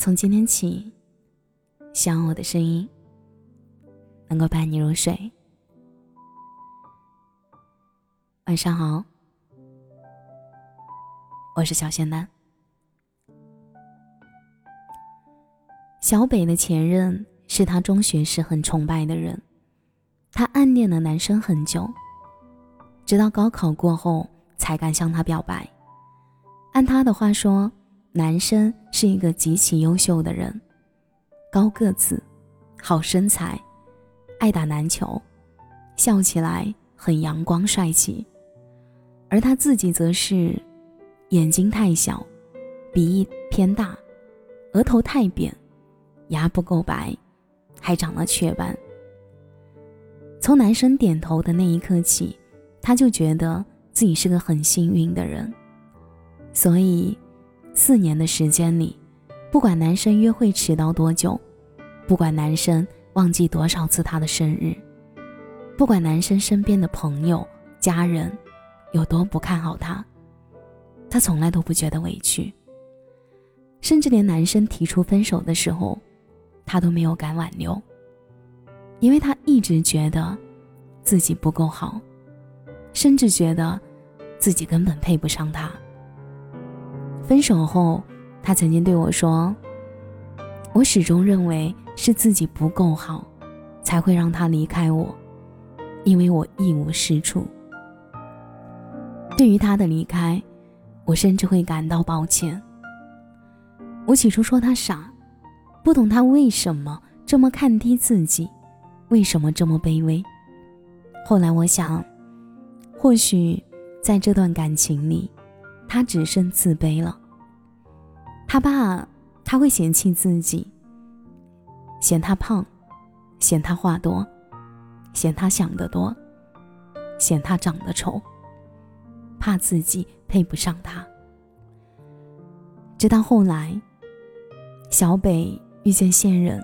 从今天起，希望我的声音能够伴你入睡。晚上好，我是小仙丹。小北的前任是他中学时很崇拜的人，他暗恋了男生很久，直到高考过后才敢向他表白。按他的话说，男生是一个极其优秀的人，高个子，好身材，爱打篮球，笑起来很阳光帅气。而他自己则是眼睛太小，鼻翼偏大，额头太扁，牙不够白，还长了雀斑。从男生点头的那一刻起，他就觉得自己是个很幸运的人。所以，四年的时间里，不管男生约会迟到多久，不管男生忘记多少次他的生日，不管男生身边的朋友、家人有多不看好他，他从来都不觉得委屈。甚至连男生提出分手的时候，他都没有敢挽留，因为他一直觉得自己不够好，甚至觉得自己根本配不上他。分手后，他曾经对我说：“我始终认为是自己不够好，才会让他离开我，因为我一无是处。”对于他的离开，我甚至会感到抱歉。我起初说他傻，不懂他为什么这么看低自己，为什么这么卑微。后来我想，或许在这段感情里，他只剩自卑了。他怕他会嫌弃自己，嫌他胖，嫌他话多，嫌他想得多，嫌他长得丑，怕自己配不上他。直到后来，小北遇见现任，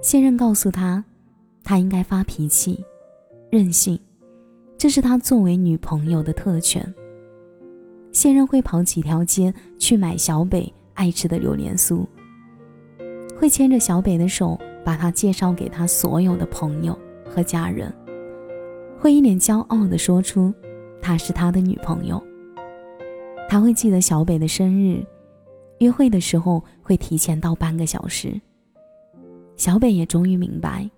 现任告诉他，他应该发脾气、任性，这是他作为女朋友的特权。现任会跑几条街去买小北爱吃的榴莲酥，会牵着小北的手把他介绍给他所有的朋友和家人，会一脸骄傲地说出她是他的女朋友。他会记得小北的生日，约会的时候会提前到半个小时。小北也终于明白，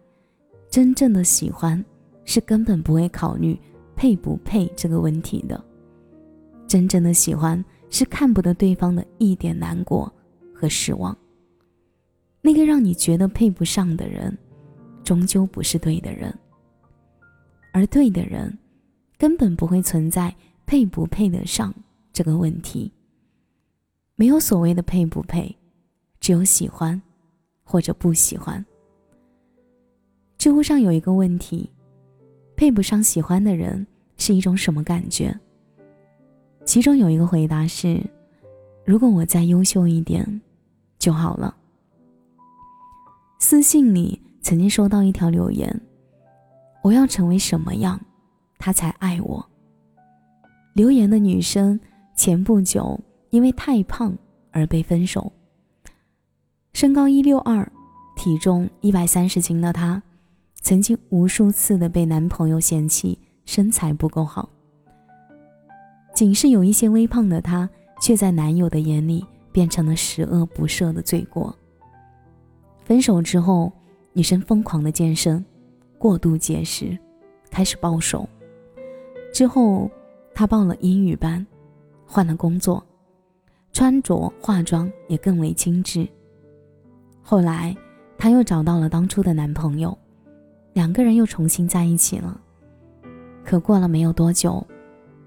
真正的喜欢是根本不会考虑配不配这个问题的。真正的喜欢是看不得对方的一点难过和失望。那个让你觉得配不上的人，终究不是对的人。而对的人，根本不会存在配不配得上这个问题。没有所谓的配不配，只有喜欢，或者不喜欢。知乎上有一个问题：配不上喜欢的人是一种什么感觉？其中有一个回答是：“如果我再优秀一点，就好了。”私信里曾经收到一条留言：“我要成为什么样，他才爱我？”留言的女生前不久因为太胖而被分手。身高一六二，体重一百三十斤的她，曾经无数次的被男朋友嫌弃身材不够好。仅是有一些微胖的她，却在男友的眼里变成了十恶不赦的罪过。分手之后，女生疯狂的健身，过度节食，开始暴瘦。之后，她报了英语班，换了工作，穿着化妆也更为精致。后来，她又找到了当初的男朋友，两个人又重新在一起了。可过了没有多久，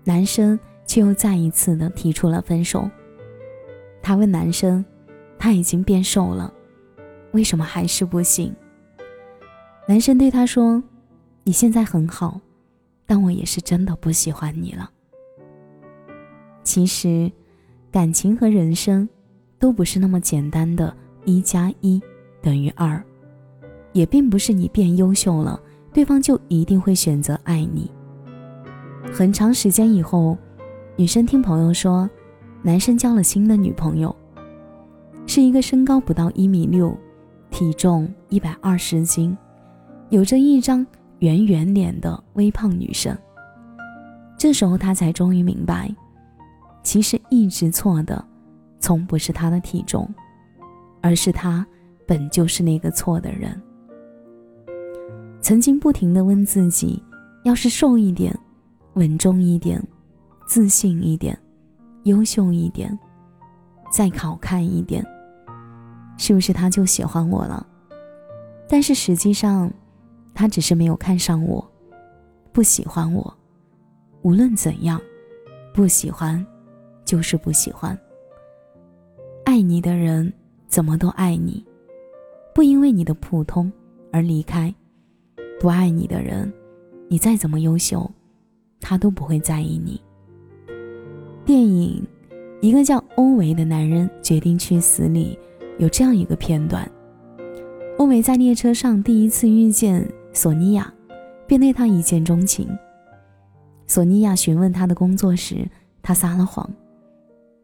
男生。却又再一次的提出了分手。她问男生：“他已经变瘦了，为什么还是不行？”男生对她说：“你现在很好，但我也是真的不喜欢你了。”其实，感情和人生都不是那么简单的“一加一等于二”，也并不是你变优秀了，对方就一定会选择爱你。很长时间以后。女生听朋友说，男生交了新的女朋友。是一个身高不到一米六，体重一百二十斤，有着一张圆圆脸的微胖女生。这时候他才终于明白，其实一直错的，从不是他的体重，而是他本就是那个错的人。曾经不停的问自己，要是瘦一点，稳重一点，自信一点，优秀一点，再好看一点。是不是他就喜欢我了？但是实际上，他只是没有看上我，不喜欢我。无论怎样，不喜欢，就是不喜欢。爱你的人怎么都爱你，不因为你的普通而离开；不爱你的人，你再怎么优秀，他都不会在意你。电影《一个叫欧维的男人决定去死》里。有这样一个片段：欧维在列车上第一次遇见索尼娅，便对她一见钟情。索尼娅询问他的工作时，他撒了谎，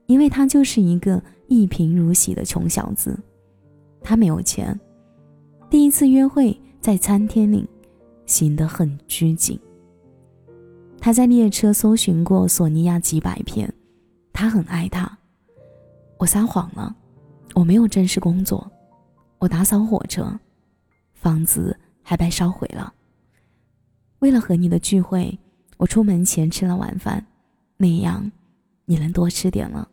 因为他就是一个一贫如洗的穷小子，他没有钱。第一次约会在餐厅里，显得很拘谨。他在列车搜寻过索尼娅几百遍，他很爱她。我撒谎了。我没有正式工作，我打扫火车，房子还被烧毁了。为了和你的聚会，我出门前吃了晚饭，那样你能多吃点了。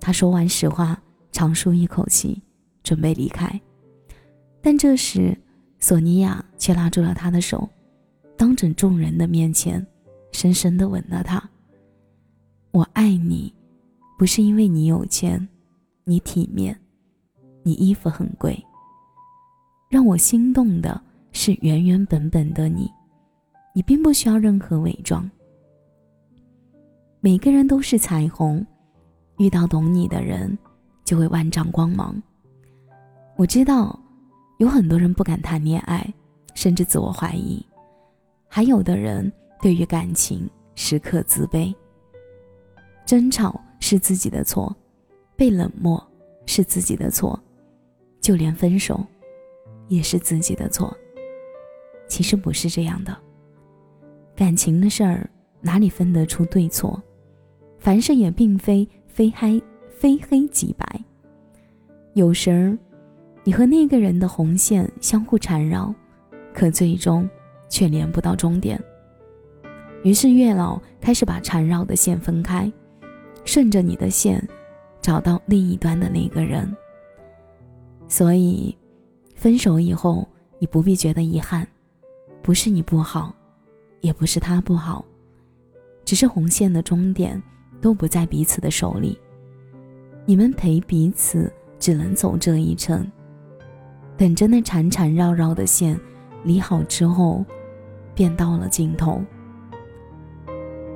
他说完实话，长舒一口气，准备离开，但这时索尼娅却拉住了他的手，当着众人的面前，深深的吻了他。我爱你，不是因为你有钱。你体面，你衣服很贵。让我心动的是原原本本的你，你并不需要任何伪装。每个人都是彩虹，遇到懂你的人，就会万丈光芒。我知道，有很多人不敢谈恋爱，甚至自我怀疑；还有的人对于感情时刻自卑。争吵是自己的错。被冷漠是自己的错，就连分手也是自己的错。其实不是这样的，感情的事儿哪里分得出对错？凡事也并非非黑非黑即白。有时，你和那个人的红线相互缠绕，可最终却连不到终点。于是月老开始把缠绕的线分开，顺着你的线。找到另一端的那个人，所以，分手以后你不必觉得遗憾，不是你不好，也不是他不好，只是红线的终点都不在彼此的手里，你们陪彼此只能走这一程，等着那缠缠绕绕的线理好之后，便到了尽头。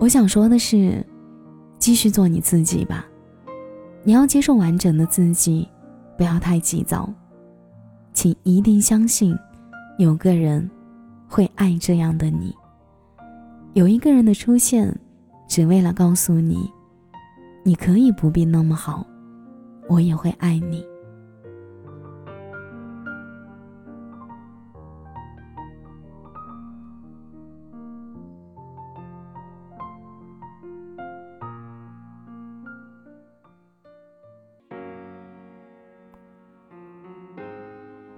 我想说的是，继续做你自己吧。你要接受完整的自己，不要太急躁，请一定相信，有个人会爱这样的你。有一个人的出现，只为了告诉你，你可以不必那么好，我也会爱你。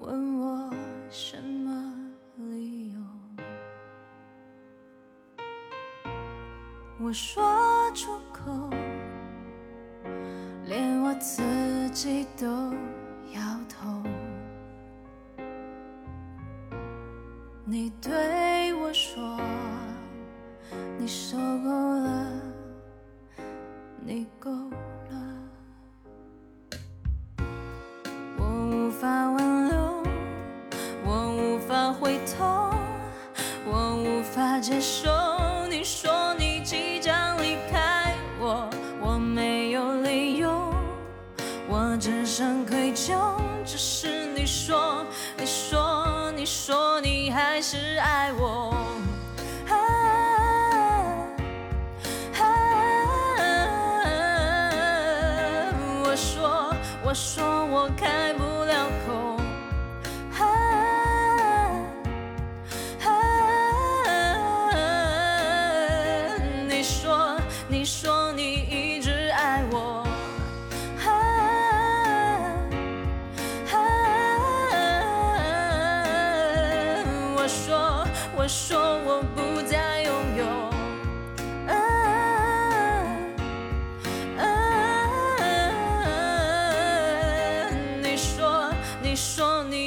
问我什么理由？我说出口，连我自己都是爱我。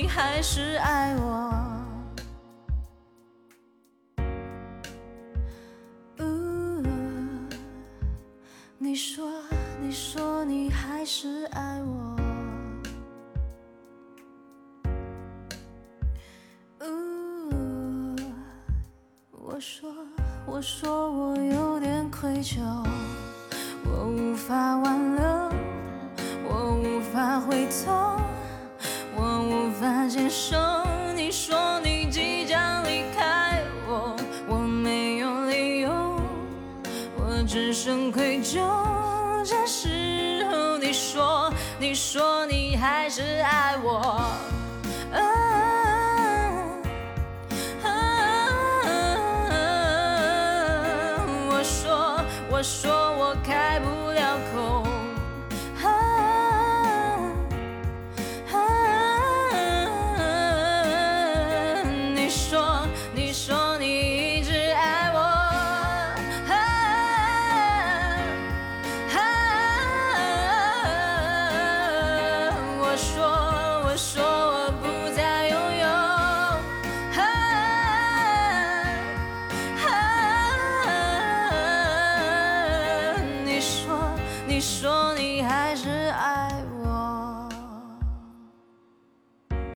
还是爱我。你说，你说你还是爱我。我说，我说我有点愧疚，我无法挽留，我无法回头，无法接受。你说你即将离开我，我没有理由，我只剩愧疚。这时候你说，你说你还是爱。我